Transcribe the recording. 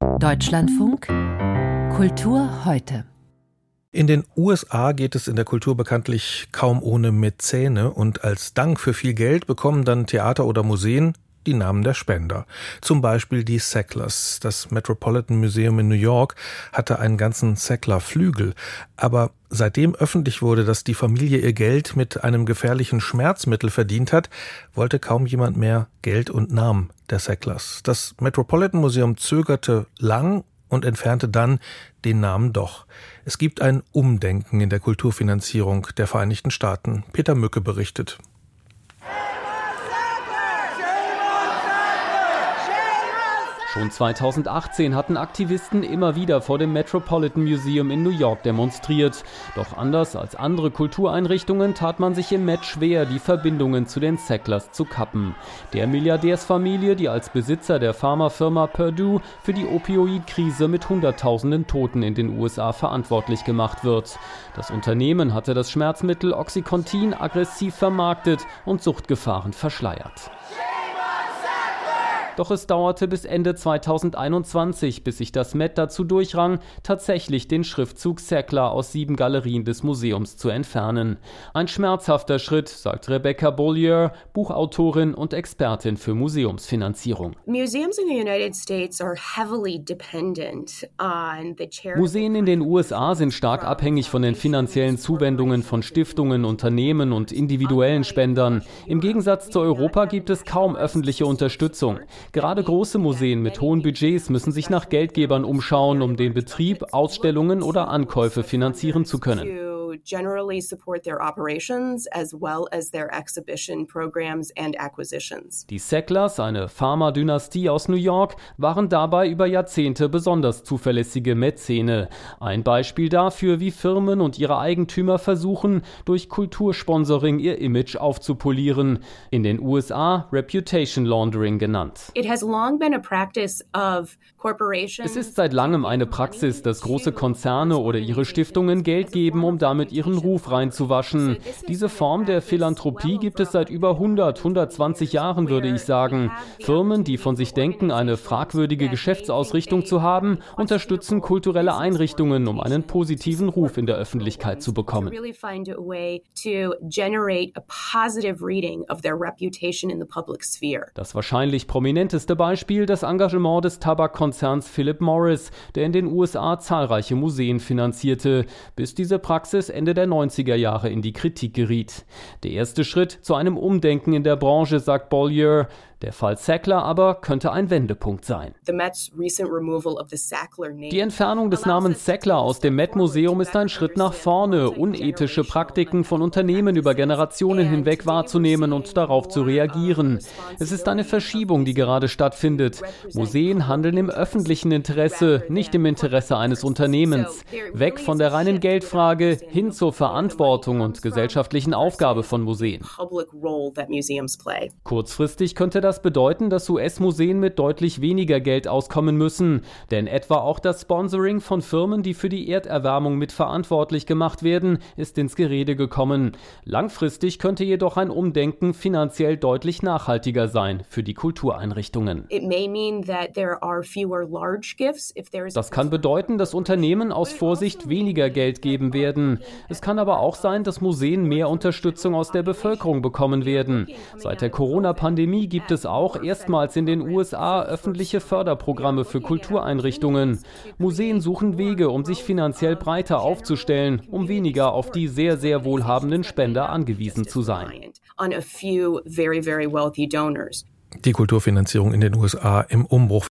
Deutschlandfunk Kultur heute. In den USA geht es in der Kultur bekanntlich kaum ohne Mäzene und als Dank für viel Geld bekommen dann Theater oder Museen die Namen der Spender. Zum Beispiel die Sacklers. Das Metropolitan Museum in New York hatte einen ganzen Sackler-Flügel. Aber seitdem öffentlich wurde, dass die Familie ihr Geld mit einem gefährlichen Schmerzmittel verdient hat, wollte kaum jemand mehr Geld und Namen der Sacklers. Das Metropolitan Museum zögerte lang und entfernte dann den Namen doch. Es gibt ein Umdenken in der Kulturfinanzierung der Vereinigten Staaten. Peter Mücke berichtet. Schon 2018 hatten Aktivisten immer wieder vor dem Metropolitan Museum in New York demonstriert. Doch anders als andere Kultureinrichtungen tat man sich im Met schwer, die Verbindungen zu den Sacklers zu kappen. Der Milliardärsfamilie, die als Besitzer der Pharmafirma Purdue für die Opioidkrise mit Hunderttausenden Toten in den USA verantwortlich gemacht wird. Das Unternehmen hatte das Schmerzmittel Oxycontin aggressiv vermarktet und Suchtgefahren verschleiert. Doch es dauerte bis Ende 2021, bis sich das Met dazu durchrang, tatsächlich den Schriftzug Sackler aus sieben Galerien des Museums zu entfernen. Ein schmerzhafter Schritt, sagt Rebecca Bollier, Buchautorin und Expertin für Museumsfinanzierung. Museen in den USA sind stark abhängig von den finanziellen Zuwendungen von Stiftungen, Unternehmen und individuellen Spendern. Im Gegensatz zu Europa gibt es kaum öffentliche Unterstützung. Gerade große Museen mit hohen Budgets müssen sich nach Geldgebern umschauen, um den Betrieb, Ausstellungen oder Ankäufe finanzieren zu können generally support their operations as well as their exhibition programs and acquisitions. Die Sacklers, eine Pharma-Dynastie aus New York, waren dabei über Jahrzehnte besonders zuverlässige Mäzene. Ein Beispiel dafür, wie Firmen und ihre Eigentümer versuchen, durch Kultursponsoring ihr Image aufzupolieren. In den USA Reputation Laundering genannt. Es ist seit langem eine Praxis, dass große Konzerne oder ihre Stiftungen Geld geben, um damit damit ihren Ruf reinzuwaschen. Diese Form der Philanthropie gibt es seit über 100, 120 Jahren, würde ich sagen. Firmen, die von sich denken, eine fragwürdige Geschäftsausrichtung zu haben, unterstützen kulturelle Einrichtungen, um einen positiven Ruf in der Öffentlichkeit zu bekommen. Das wahrscheinlich prominenteste Beispiel das Engagement des Tabakkonzerns Philip Morris, der in den USA zahlreiche Museen finanzierte, bis diese Praxis Ende der 90er Jahre in die Kritik geriet. Der erste Schritt zu einem Umdenken in der Branche, sagt Bollier, der Fall Sackler aber könnte ein Wendepunkt sein. Die Entfernung des Namens Sackler aus dem Met-Museum ist ein Schritt nach vorne, unethische Praktiken von Unternehmen über Generationen hinweg wahrzunehmen und darauf zu reagieren. Es ist eine Verschiebung, die gerade stattfindet. Museen handeln im öffentlichen Interesse, nicht im Interesse eines Unternehmens. Weg von der reinen Geldfrage hin zur Verantwortung und gesellschaftlichen Aufgabe von Museen. Kurzfristig könnte das das bedeuten, dass US-Museen mit deutlich weniger Geld auskommen müssen. Denn etwa auch das Sponsoring von Firmen, die für die Erderwärmung mitverantwortlich gemacht werden, ist ins Gerede gekommen. Langfristig könnte jedoch ein Umdenken finanziell deutlich nachhaltiger sein für die Kultureinrichtungen. Das kann bedeuten, dass Unternehmen aus Vorsicht weniger Geld geben werden. Es kann aber auch sein, dass Museen mehr Unterstützung aus der Bevölkerung bekommen werden. Seit der Corona-Pandemie gibt es es auch erstmals in den USA öffentliche Förderprogramme für Kultureinrichtungen. Museen suchen Wege, um sich finanziell breiter aufzustellen, um weniger auf die sehr, sehr wohlhabenden Spender angewiesen zu sein. Die Kulturfinanzierung in den USA im Umbruch.